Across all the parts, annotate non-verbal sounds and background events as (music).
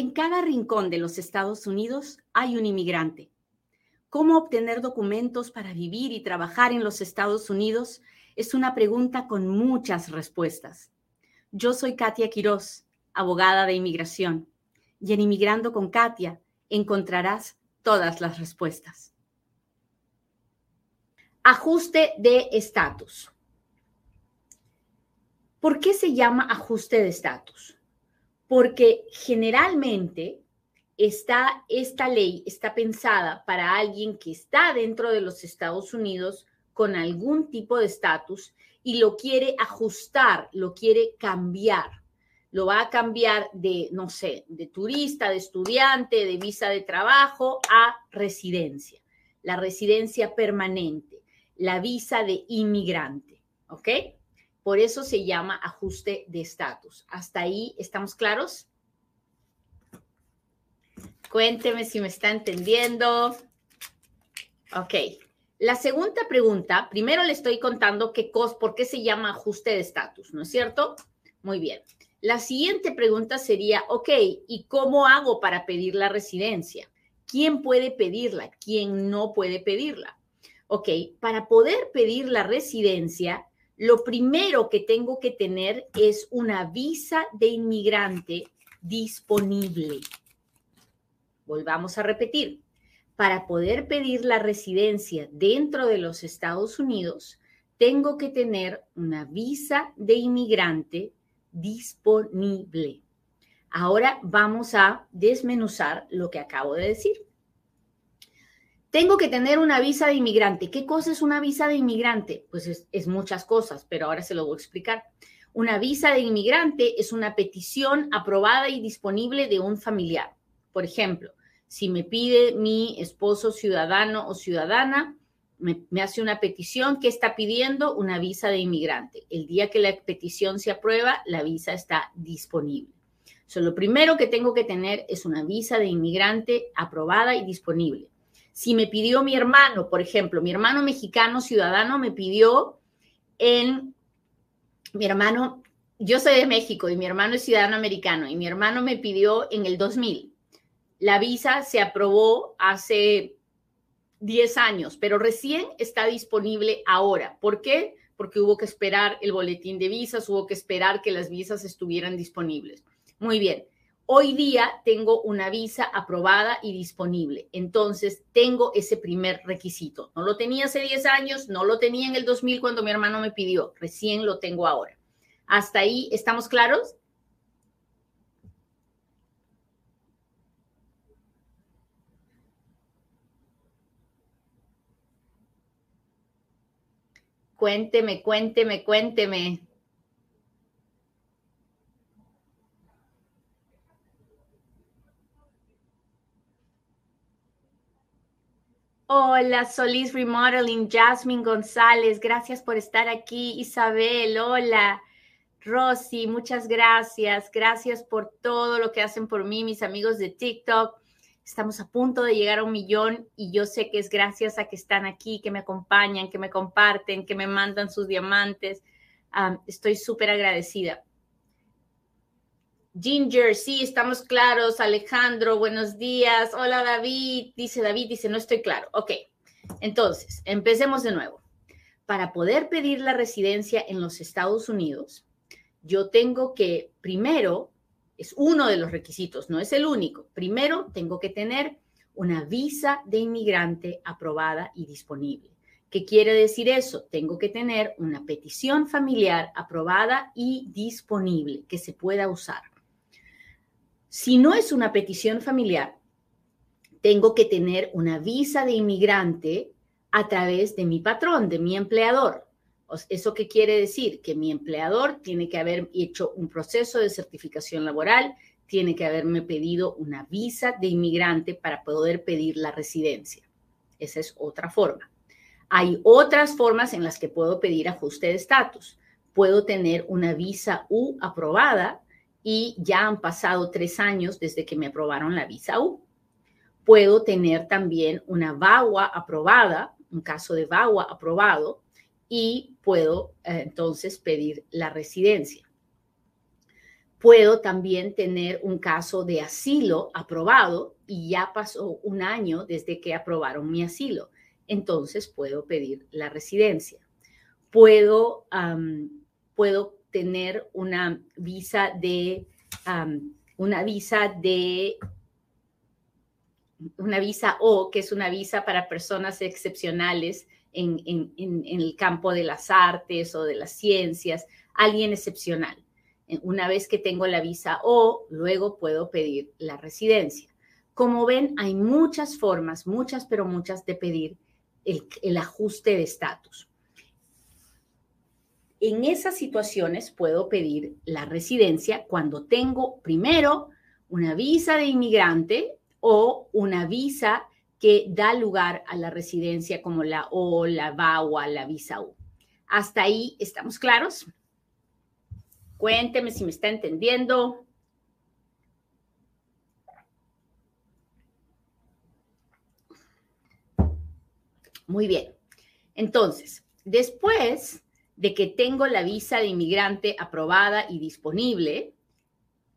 En cada rincón de los Estados Unidos hay un inmigrante. ¿Cómo obtener documentos para vivir y trabajar en los Estados Unidos? Es una pregunta con muchas respuestas. Yo soy Katia Quiroz, abogada de inmigración, y en Inmigrando con Katia encontrarás todas las respuestas. Ajuste de estatus. ¿Por qué se llama ajuste de estatus? Porque generalmente está, esta ley está pensada para alguien que está dentro de los Estados Unidos con algún tipo de estatus y lo quiere ajustar, lo quiere cambiar. Lo va a cambiar de, no sé, de turista, de estudiante, de visa de trabajo a residencia, la residencia permanente, la visa de inmigrante, ¿ok? Por eso se llama ajuste de estatus. ¿Hasta ahí estamos claros? Cuénteme si me está entendiendo. Ok. La segunda pregunta, primero le estoy contando qué cos, por qué se llama ajuste de estatus, ¿no es cierto? Muy bien. La siguiente pregunta sería, ok, ¿y cómo hago para pedir la residencia? ¿Quién puede pedirla? ¿Quién no puede pedirla? Ok, para poder pedir la residencia, lo primero que tengo que tener es una visa de inmigrante disponible. Volvamos a repetir. Para poder pedir la residencia dentro de los Estados Unidos, tengo que tener una visa de inmigrante disponible. Ahora vamos a desmenuzar lo que acabo de decir. Tengo que tener una visa de inmigrante. ¿Qué cosa es una visa de inmigrante? Pues es, muchas cosas, pero ahora se lo voy a explicar. Una visa de inmigrante es una petición aprobada y disponible de un familiar. Por ejemplo, si me pide mi esposo ciudadano o ciudadana, me, hace una petición que está pidiendo una visa de inmigrante. El día que la petición se aprueba, la visa está disponible. So, lo primero que tengo que tener es una visa de inmigrante aprobada y disponible. Si me pidió mi hermano, por ejemplo, mi hermano mexicano ciudadano me pidió en, mi hermano, yo soy de México y mi hermano es ciudadano americano y mi hermano me pidió en el 2000. La visa se aprobó hace 10 años, pero recién está disponible ahora. ¿Por qué? Porque hubo que esperar el boletín de visas, hubo que esperar que las visas estuvieran disponibles. Muy bien. Hoy día tengo una visa aprobada y disponible. Entonces, tengo ese primer requisito. No lo tenía hace 10 años, no lo tenía en el 2000 cuando mi hermano me pidió. Recién lo tengo ahora. ¿Hasta ahí estamos claros? Cuénteme, cuénteme, cuénteme. Hola, Solís Remodeling, Jasmine González, gracias por estar aquí. Isabel, hola. Rosy, muchas gracias. Gracias por todo lo que hacen por mí, mis amigos de TikTok. Estamos a punto de llegar a un millón y yo sé que es gracias a que están aquí, que me acompañan, que me comparten, que me mandan sus diamantes. estoy súper agradecida. Ginger, sí, estamos claros. Alejandro, buenos días. Hola David, dice David, dice, no estoy claro. Ok, entonces, empecemos de nuevo. Para poder pedir la residencia en los Estados Unidos, yo tengo que, primero, es uno de los requisitos, no es el único. Primero, tengo que tener una visa de inmigrante aprobada y disponible. ¿Qué quiere decir eso? Tengo que tener una petición familiar aprobada y disponible que se pueda usar. Si no es una petición familiar, tengo que tener una visa de inmigrante a través de mi patrón, de mi empleador. ¿Eso qué quiere decir? Que mi empleador tiene que haber hecho un proceso de certificación laboral, tiene que haberme pedido una visa de inmigrante para poder pedir la residencia. Esa es otra forma. Hay otras formas en las que puedo pedir ajuste de estatus. Puedo tener una visa U aprobada y ya han pasado tres años desde que me aprobaron la visa U. Puedo tener también una VAWA aprobada, un caso de VAWA aprobado, y puedo eh, entonces pedir la residencia. Puedo también tener un caso de asilo aprobado y ya pasó un año desde que aprobaron mi asilo. Entonces puedo pedir la residencia. Puedo, puedo tener una visa de, una visa de, una visa O, que es una visa para personas excepcionales en, en el campo de las artes o de las ciencias, alguien excepcional. Una vez que tengo la visa O, luego puedo pedir la residencia. Como ven, hay muchas formas, muchas, pero muchas de pedir el, ajuste de estatus. En esas situaciones puedo pedir la residencia cuando tengo primero una visa de inmigrante o una visa que da lugar a la residencia como la O, la VAWA, la visa U. ¿Hasta ahí estamos claros? Cuénteme si me está entendiendo. Muy bien. Entonces, después de que tengo la visa de inmigrante aprobada y disponible,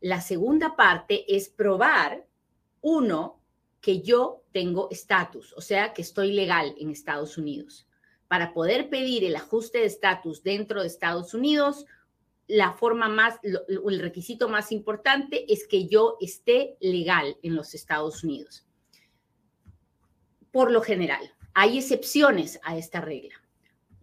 la segunda parte es probar, uno, que yo tengo estatus, o sea, que estoy legal en Estados Unidos. Para poder pedir el ajuste de estatus dentro de Estados Unidos, la forma más, el requisito más importante es que yo esté legal en los Estados Unidos. Por lo general, hay excepciones a esta regla.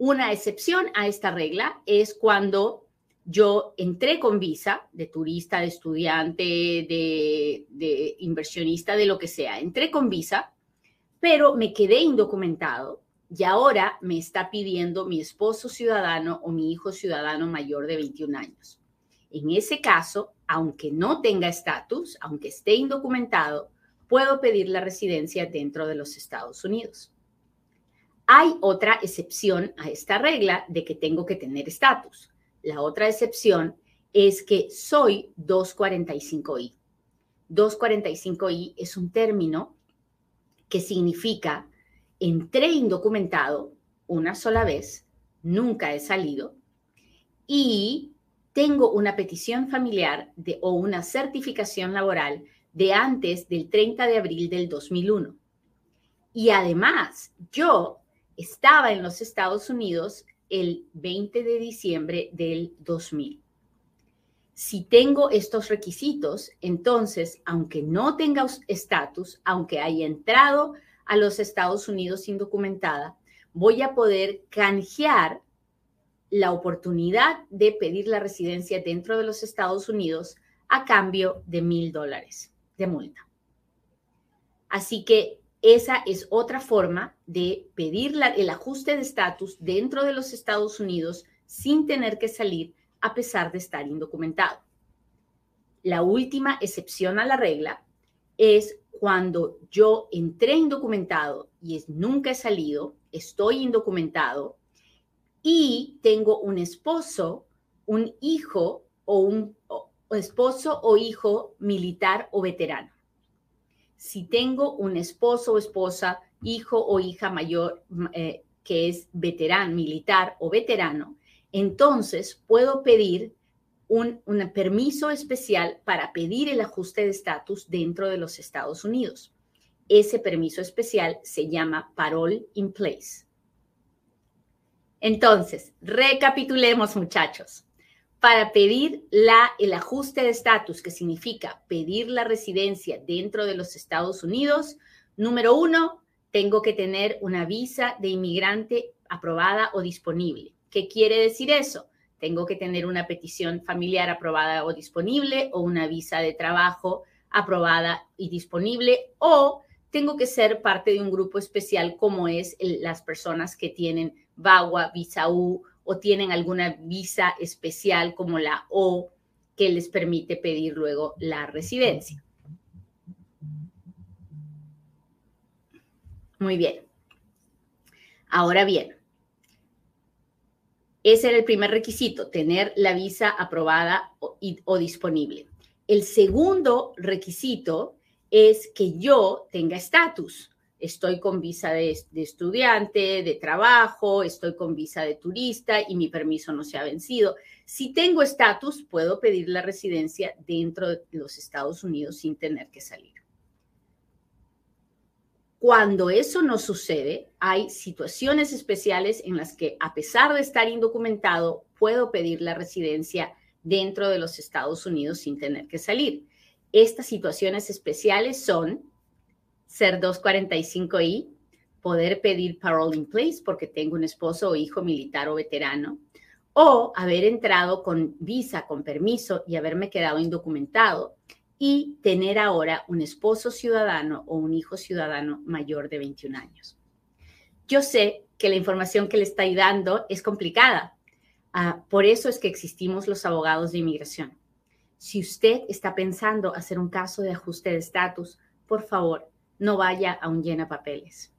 Una excepción a esta regla es cuando yo entré con visa de turista, de estudiante, de, inversionista, de lo que sea. Entré con visa, pero me quedé indocumentado y ahora me está pidiendo mi esposo ciudadano o mi hijo ciudadano mayor de 21 años. En ese caso, aunque no tenga estatus, aunque esté indocumentado, puedo pedir la residencia dentro de los Estados Unidos. Hay otra excepción a esta regla de que tengo que tener estatus. La otra excepción es que soy 245i. 245i es un término que significa entré indocumentado una sola vez, nunca he salido, y tengo una petición familiar de, o una certificación laboral de antes del 30 de abril del 2001. Y además, yo estaba en los Estados Unidos el 20 de diciembre del 2000. Si tengo estos requisitos, entonces, aunque no tenga estatus, aunque haya entrado a los Estados Unidos indocumentada, voy a poder canjear la oportunidad de pedir la residencia dentro de los Estados Unidos a cambio de mil dólares de multa. Así que esa es otra forma de pedir el ajuste de estatus dentro de los Estados Unidos sin tener que salir a pesar de estar indocumentado. La última excepción a la regla es cuando yo entré indocumentado y nunca he salido, estoy indocumentado y tengo un esposo, un hijo o un esposo o hijo militar o veterano. Si tengo un esposo o esposa, hijo o hija mayor eh, que es veterano, militar o veterano, entonces puedo pedir un, permiso especial para pedir el ajuste de estatus dentro de los Estados Unidos. Ese permiso especial se llama Parole in Place. Entonces, recapitulemos muchachos. Para pedir la, el ajuste de estatus, que significa pedir la residencia dentro de los Estados Unidos, número uno, tengo que tener una visa de inmigrante aprobada o disponible. ¿Qué quiere decir eso? tengo que tener una petición familiar aprobada o disponible o una visa de trabajo aprobada y disponible o tengo que ser parte de un grupo especial como es las personas que tienen VAWA, visa o tienen alguna visa especial como la O que les permite pedir luego la residencia. Muy bien. Ahora bien, ese era el primer requisito, tener la visa aprobada o, disponible. El segundo requisito es que yo tenga estatus. Estoy con visa de, estudiante, de trabajo, estoy con visa de turista y mi permiso no se ha vencido. Si tengo estatus, puedo pedir la residencia dentro de los Estados Unidos sin tener que salir. Cuando eso no sucede, hay situaciones especiales en las que, a pesar de estar indocumentado, puedo pedir la residencia dentro de los Estados Unidos sin tener que salir. Estas situaciones especiales son ser 245I, poder pedir parole in place porque tengo un esposo o hijo militar o veterano, o haber entrado con visa, con permiso y haberme quedado indocumentado y tener ahora un esposo ciudadano o un hijo ciudadano mayor de 21 años. Yo sé que la información que le estoy dando es complicada. Ah, por eso es que existimos los abogados de inmigración. Si usted está pensando hacer un caso de ajuste de estatus, por favor, no vaya a un llena papeles.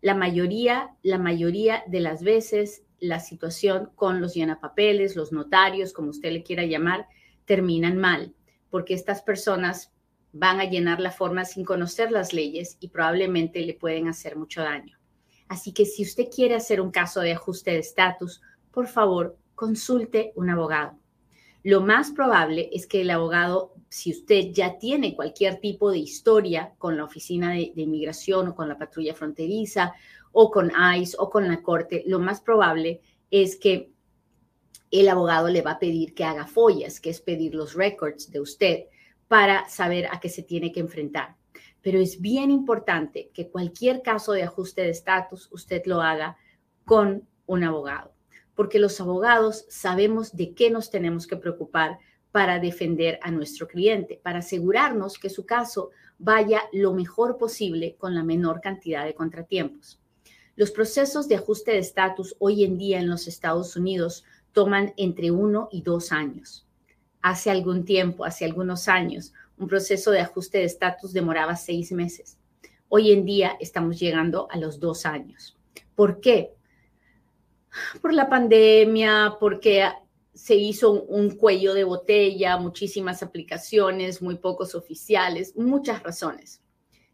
La mayoría, la mayoría de las veces la situación con los llenapapeles, los notarios, como usted le quiera llamar, terminan mal, porque estas personas van a llenar la forma sin conocer las leyes y probablemente le pueden hacer mucho daño. Así que si usted quiere hacer un caso de ajuste de estatus, por favor, consulte un abogado. Lo más probable es que el abogado si usted ya tiene cualquier tipo de historia con la Oficina de, Inmigración o con la patrulla fronteriza o con ICE o con la Corte, lo más probable es que el abogado le va a pedir que haga follas, que es pedir los records de usted para saber a qué se tiene que enfrentar. Pero es bien importante que cualquier caso de ajuste de estatus usted lo haga con un abogado, porque los abogados sabemos de qué nos tenemos que preocupar para defender a nuestro cliente, para asegurarnos que su caso vaya lo mejor posible con la menor cantidad de contratiempos. Los procesos de ajuste de estatus hoy en día en los Estados Unidos toman entre uno y dos años. Hace algún tiempo, hace algunos años, un proceso de ajuste de estatus demoraba seis meses. Hoy en día estamos llegando a los dos años. ¿Por qué? Por la pandemia, porque se hizo un, cuello de botella, muchísimas aplicaciones, muy pocos oficiales, muchas razones.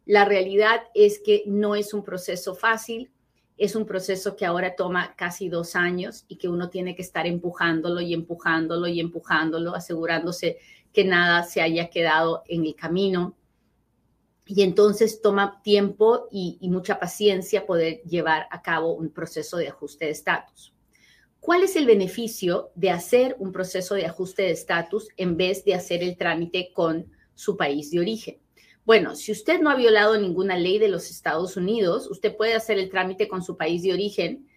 La realidad es que no es un proceso fácil, es un proceso que ahora toma casi dos años y que uno tiene que estar empujándolo y empujándolo y empujándolo, asegurándose que nada se haya quedado en el camino. Y entonces toma tiempo y mucha paciencia poder llevar a cabo un proceso de ajuste de estatus. ¿Cuál es el beneficio de hacer un proceso de ajuste de estatus en vez de hacer el trámite con su país de origen? Bueno, si usted no ha violado ninguna ley de los Estados Unidos, usted puede hacer el trámite con su país de origen,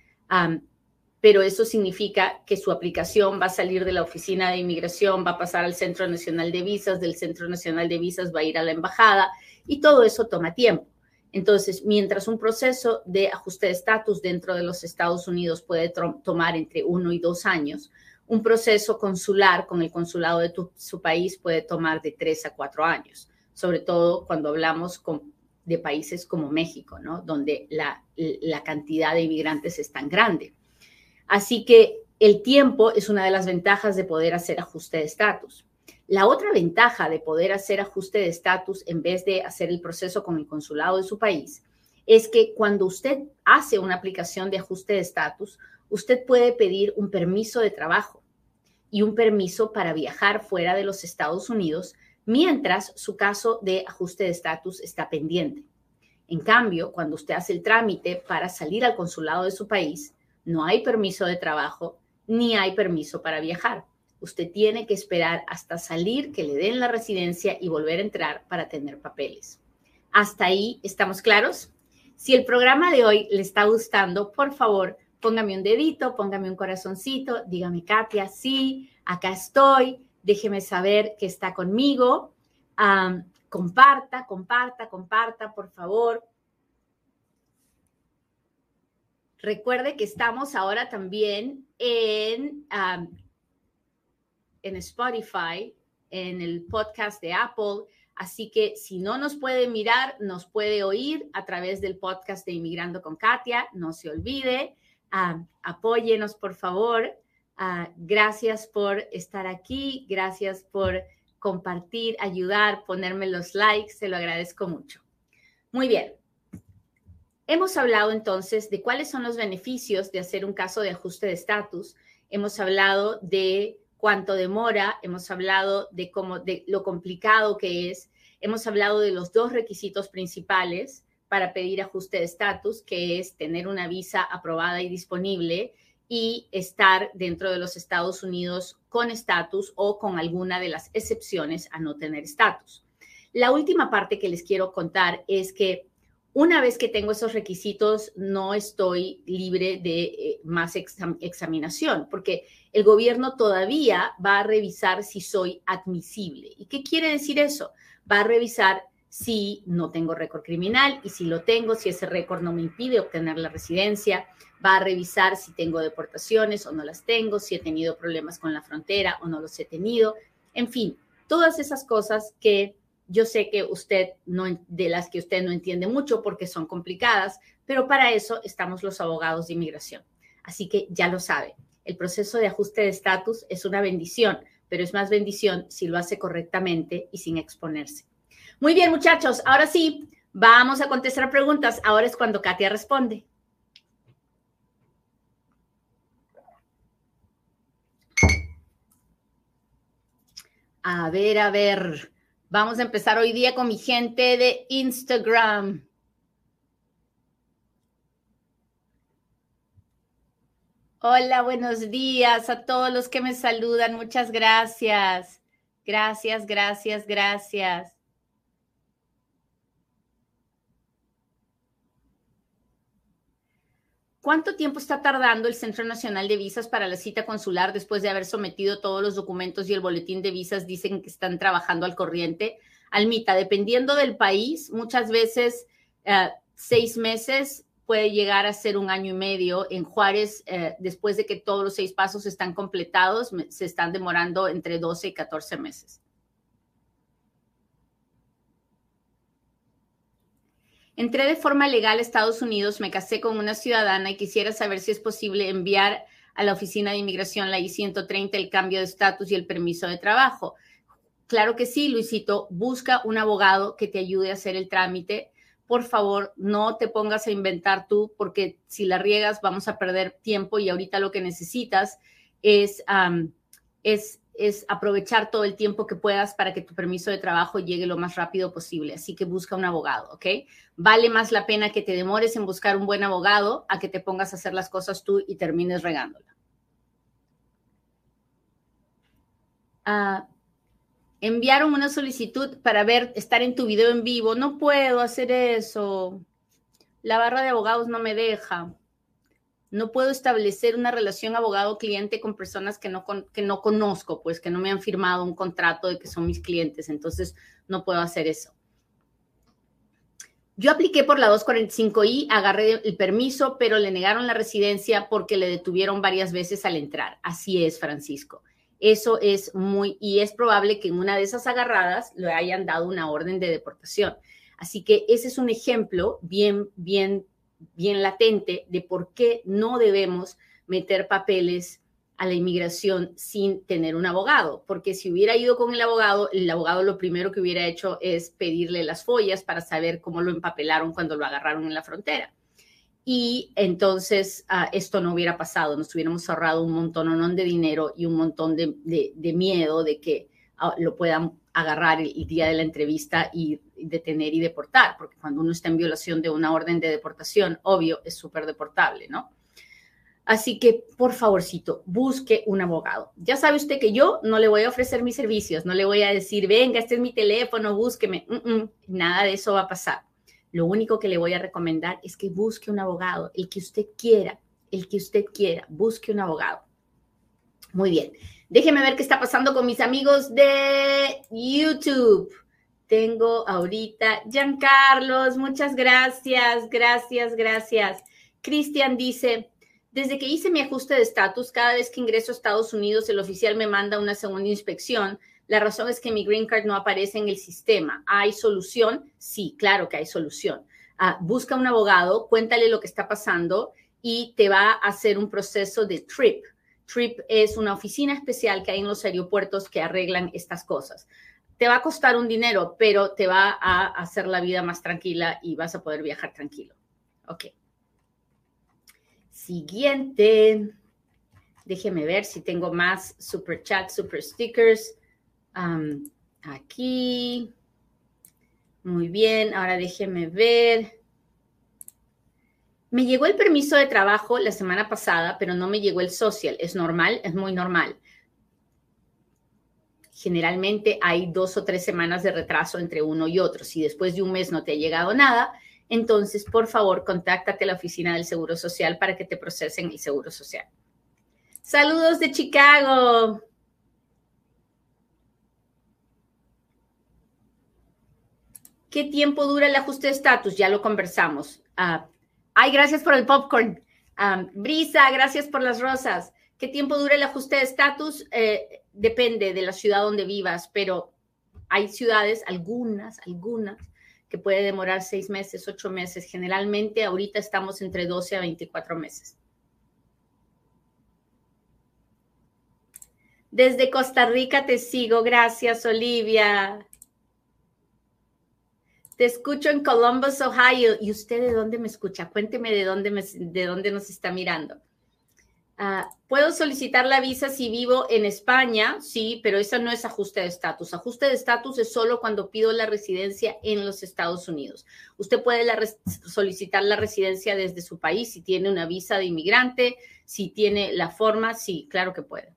pero eso significa que su aplicación va a salir de la oficina de inmigración, va a pasar al Centro Nacional de Visas, del Centro Nacional de Visas va a ir a la embajada y todo eso toma tiempo. Entonces, mientras un proceso de ajuste de estatus dentro de los Estados Unidos puede tomar entre uno y dos años, un proceso consular con el consulado de su país puede tomar de tres a cuatro años, sobre todo cuando hablamos de países como México, ¿no? donde la cantidad de inmigrantes es tan grande. Así que el tiempo es una de las ventajas de poder hacer ajuste de estatus. La otra ventaja de poder hacer ajuste de estatus en vez de hacer el proceso con el consulado de su país es que cuando usted hace una aplicación de ajuste de estatus, usted puede pedir un permiso de trabajo y un permiso para viajar fuera de los Estados Unidos mientras su caso de ajuste de estatus está pendiente. En cambio, cuando usted hace el trámite para salir al consulado de su país, no hay permiso de trabajo ni hay permiso para viajar usted tiene que esperar hasta salir, que le den la residencia y volver a entrar para tener papeles. Hasta ahí, ¿estamos claros? Si el programa de hoy le está gustando, por favor, póngame un dedito, póngame un corazoncito, dígame, Katia, sí, acá estoy, déjeme saber que está conmigo. comparta, comparta, comparta, por favor. Recuerde que estamos ahora también en en Spotify, en el podcast de Apple. Así que si no nos puede mirar, nos puede oír a través del podcast de Inmigrando con Katia. No se olvide, uh, apóyenos por favor. Ah, gracias por estar aquí, gracias por compartir, ayudar, ponerme los likes, se lo agradezco mucho. Muy bien. Hemos hablado entonces de cuáles son los beneficios de hacer un caso de ajuste de estatus. Hemos hablado de cuánto demora, hemos hablado de cómo de lo complicado que es, hemos hablado de los dos requisitos principales para pedir ajuste de estatus, que es tener una visa aprobada y disponible y estar dentro de los Estados Unidos con estatus o con alguna de las excepciones a no tener estatus. La última parte que les quiero contar es que una vez que tengo esos requisitos, no estoy libre de eh, más examinación, porque el gobierno todavía va a revisar si soy admisible. ¿Y qué quiere decir eso? Va a revisar si no tengo récord criminal y si lo tengo, si ese récord no me impide obtener la residencia, va a revisar si tengo deportaciones o no las tengo, si he tenido problemas con la frontera o no los he tenido, en fin, todas esas cosas que yo sé que usted no, de las que usted no entiende mucho porque son complicadas, pero para eso estamos los abogados de inmigración. Así que ya lo sabe, el proceso de ajuste de estatus es una bendición, pero es más bendición si lo hace correctamente y sin exponerse. Muy bien, muchachos, ahora sí, vamos a contestar preguntas. Ahora es cuando Katia responde. A ver, a ver. Vamos a empezar hoy día con mi gente de Instagram. Hola, buenos días a todos los que me saludan. Muchas gracias. Gracias, gracias, gracias. ¿Cuánto tiempo está tardando el Centro Nacional de Visas para la cita consular después de haber sometido todos los documentos y el boletín de visas dicen que están trabajando al corriente? Almita, dependiendo del país, muchas veces eh, seis meses puede llegar a ser un año y medio. En Juárez, eh, después de que todos los seis pasos están completados, se están demorando entre 12 y 14 meses. Entré de forma legal a Estados Unidos, me casé con una ciudadana y quisiera saber si es posible enviar a la Oficina de Inmigración, la I-130, el cambio de estatus y el permiso de trabajo. Claro que sí, Luisito, busca un abogado que te ayude a hacer el trámite. Por favor, no te pongas a inventar tú, porque si la riegas vamos a perder tiempo y ahorita lo que necesitas es, es es aprovechar todo el tiempo que puedas para que tu permiso de trabajo llegue lo más rápido posible. Así que busca un abogado, ¿ok? Vale más la pena que te demores en buscar un buen abogado a que te pongas a hacer las cosas tú y termines regándola. Ah, enviaron una solicitud para ver, estar en tu video en vivo. No puedo hacer eso. La barra de abogados no me deja no puedo establecer una relación abogado-cliente con personas que no, que no conozco, pues que no me han firmado un contrato de que son mis clientes, entonces no puedo hacer eso. Yo apliqué por la 245i, agarré el permiso, pero le negaron la residencia porque le detuvieron varias veces al entrar. Así es, Francisco. Eso es muy, y es probable que en una de esas agarradas le hayan dado una orden de deportación. Así que ese es un ejemplo bien, bien bien latente de por qué no debemos meter papeles a la inmigración sin tener un abogado, porque si hubiera ido con el abogado, el abogado lo primero que hubiera hecho es pedirle las follas para saber cómo lo empapelaron cuando lo agarraron en la frontera. Y entonces ah, esto no hubiera pasado, nos hubiéramos ahorrado un montón de dinero y un montón de, miedo de que ah, lo puedan agarrar el, día de la entrevista y detener y deportar, porque cuando uno está en violación de una orden de deportación, obvio, es súper deportable, ¿no? Así que, por favorcito, busque un abogado. Ya sabe usted que yo no le voy a ofrecer mis servicios, no le voy a decir, venga, este es mi teléfono, búsqueme. nada de eso va a pasar. Lo único que le voy a recomendar es que busque un abogado, el que usted quiera, el que usted quiera, busque un abogado. Muy bien. Déjeme ver qué está pasando con mis amigos de YouTube. Tengo ahorita Giancarlos, muchas gracias, gracias, gracias. Cristian dice, desde que hice mi ajuste de estatus, cada vez que ingreso a Estados Unidos, el oficial me manda una segunda inspección. La razón es que mi green card no aparece en el sistema. ¿Hay solución? Sí, claro que hay solución. Ah, busca un abogado, cuéntale lo que está pasando y te va a hacer un proceso de TRIP. TRIP es una oficina especial que hay en los aeropuertos que arreglan estas cosas. Te va a costar un dinero, pero te va a hacer la vida más tranquila y vas a poder viajar tranquilo. Ok. Siguiente. Déjeme ver si tengo más super chat, super stickers. aquí. Muy bien, ahora déjeme ver. Me llegó el permiso de trabajo la semana pasada, pero no me llegó el social. ¿Es normal? Es muy normal. Generalmente hay dos o tres semanas de retraso entre uno y otro. Si después de un mes no te ha llegado nada, entonces por favor contáctate a la oficina del Seguro Social para que te procesen el Seguro Social. Saludos de Chicago. ¿Qué tiempo dura el ajuste de estatus? Ya lo conversamos. Ah, ay, gracias por el popcorn. Brisa, gracias por las rosas. ¿Qué tiempo dura el ajuste de estatus? Eh, depende de la ciudad donde vivas, pero hay ciudades, algunas, algunas, que puede demorar seis meses, ocho meses. Generalmente ahorita estamos entre 12 a 24 meses. Desde Costa Rica te sigo. Gracias, Olivia. Te escucho en Columbus, Ohio. ¿Y usted de dónde me escucha? Cuénteme de dónde, de dónde nos está mirando. Ah, ¿Puedo solicitar la visa si vivo en España? Sí, pero eso no es ajuste de estatus. Ajuste de estatus es solo cuando pido la residencia en los Estados Unidos. Usted puede solicitar la residencia desde su país si tiene una visa de inmigrante, si tiene la forma, sí, claro que puede.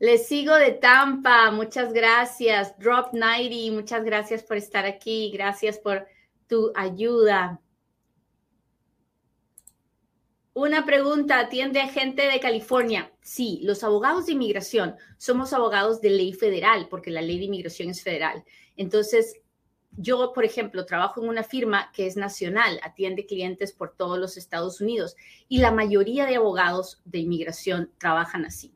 Les sigo de Tampa, muchas gracias. Drop 90, muchas gracias por estar aquí, gracias por tu ayuda. Una pregunta, ¿atiende a gente de California? Sí, los abogados de inmigración somos abogados de ley federal, porque la ley de inmigración es federal. Entonces, yo, por ejemplo, trabajo en una firma que es nacional, atiende clientes por todos los Estados Unidos y la mayoría de abogados de inmigración trabajan así.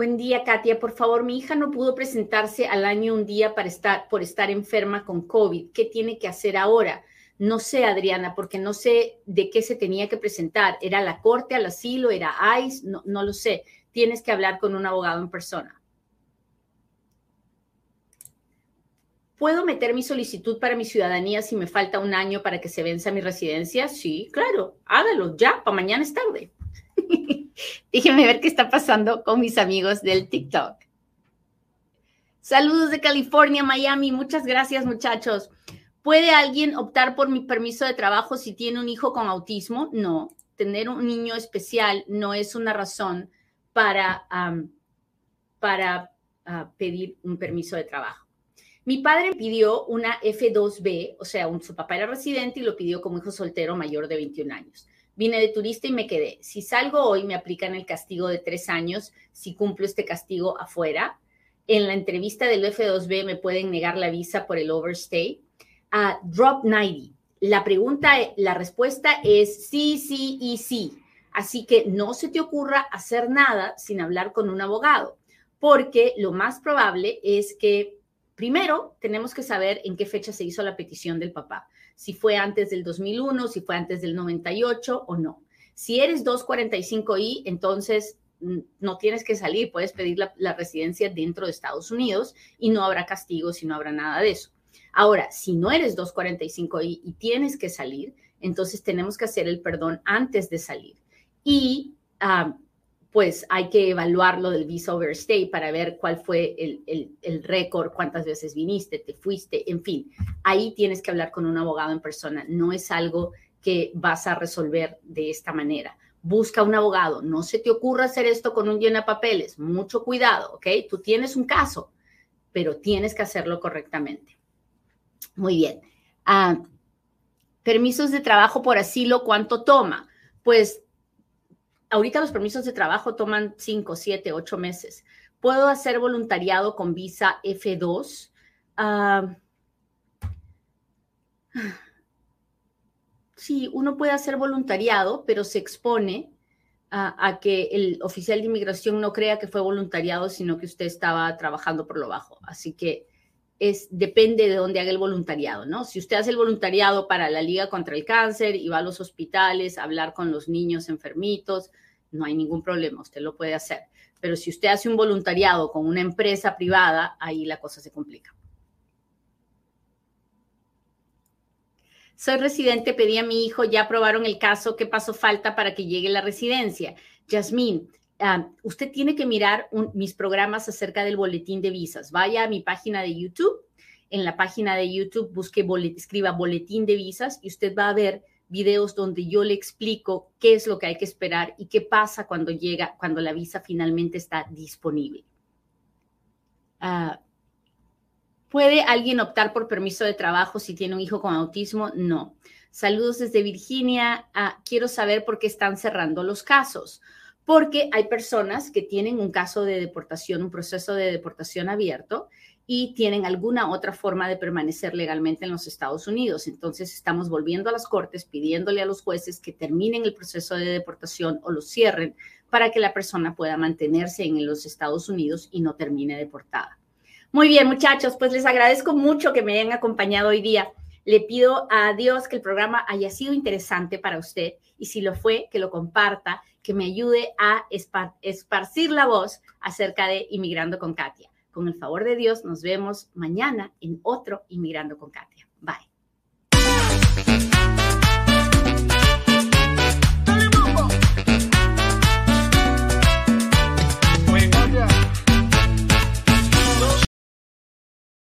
Buen día, Katia. Por favor, mi hija no pudo presentarse al año un día para estar, por estar enferma con COVID. ¿Qué tiene que hacer ahora? No sé, Adriana, porque no sé de qué se tenía que presentar. ¿Era la corte, al asilo, era ICE? No, no lo sé. Tienes que hablar con un abogado en persona. ¿Puedo meter mi solicitud para mi ciudadanía si me falta un año para que se venza mi residencia? Sí, claro, hágalo ya, para mañana es tarde. (laughs) Déjenme ver qué está pasando con mis amigos del TikTok. Saludos de California, Miami. Muchas gracias, muchachos. ¿Puede alguien optar por mi permiso de trabajo si tiene un hijo con autismo? No. Tener un niño especial no es una razón para, para ah, pedir un permiso de trabajo. Mi padre pidió una F2B, o sea, su papá era residente y lo pidió como hijo soltero mayor de 21 años. Vine de turista y me quedé. Si salgo hoy, me aplican el castigo de tres años si cumplo este castigo afuera. En la entrevista del F2B me pueden negar la visa por el overstay. a Drop 90. La pregunta, la respuesta es sí, sí y sí. Así que no se te ocurra hacer nada sin hablar con un abogado, porque lo más probable es que primero tenemos que saber en qué fecha se hizo la petición del papá si fue antes del 2001, si fue antes del 98 o no. Si eres 245I, entonces no tienes que salir, puedes pedir la, residencia dentro de Estados Unidos y no habrá castigos y no habrá nada de eso. Ahora, si no eres 245I y tienes que salir, entonces tenemos que hacer el perdón antes de salir. Y ah, pues hay que evaluar lo del visa overstay para ver cuál fue el, el, récord, cuántas veces viniste, te fuiste, en fin. Ahí tienes que hablar con un abogado en persona. No es algo que vas a resolver de esta manera. Busca un abogado. No se te ocurra hacer esto con un llena papeles. Mucho cuidado, ¿ok? Tú tienes un caso, pero tienes que hacerlo correctamente. Muy bien. Ah, permisos de trabajo por asilo, ¿cuánto toma? Pues ahorita los permisos de trabajo toman 5, 7, 8 meses. Puedo hacer voluntariado con visa F2. Ah, sí, uno puede hacer voluntariado, pero se expone a, que el oficial de inmigración no crea que fue voluntariado, sino que usted estaba trabajando por lo bajo. Así que es, depende de dónde haga el voluntariado, ¿no? Si usted hace el voluntariado para la Liga contra el Cáncer y va a los hospitales a hablar con los niños enfermitos, no hay ningún problema, usted lo puede hacer. Pero si usted hace un voluntariado con una empresa privada, ahí la cosa se complica. Soy residente, pedí a mi hijo, ya aprobaron el caso, ¿qué pasó falta para que llegue la residencia? Yasmín, ah, usted tiene que mirar mis programas acerca del boletín de visas. Vaya a mi página de YouTube. En la página de YouTube busque, escriba boletín de visas y usted va a ver videos donde yo le explico qué es lo que hay que esperar y qué pasa cuando llega, cuando la visa finalmente está disponible. Ah, ¿Puede alguien optar por permiso de trabajo si tiene un hijo con autismo? No. Saludos desde Virginia. Ah, quiero saber por qué están cerrando los casos. Porque hay personas que tienen un caso de deportación, un proceso de deportación abierto y tienen alguna otra forma de permanecer legalmente en los Estados Unidos. Entonces estamos volviendo a las cortes pidiéndole a los jueces que terminen el proceso de deportación o lo cierren para que la persona pueda mantenerse en los Estados Unidos y no termine deportada. Muy bien, muchachos, pues les agradezco mucho que me hayan acompañado hoy día. Le pido a Dios que el programa haya sido interesante para usted y si lo fue, que lo comparta, que me ayude a esparcir la voz acerca de Inmigrando con Katia. Con el favor de Dios, nos vemos mañana en otro Inmigrando con Katia. Bye.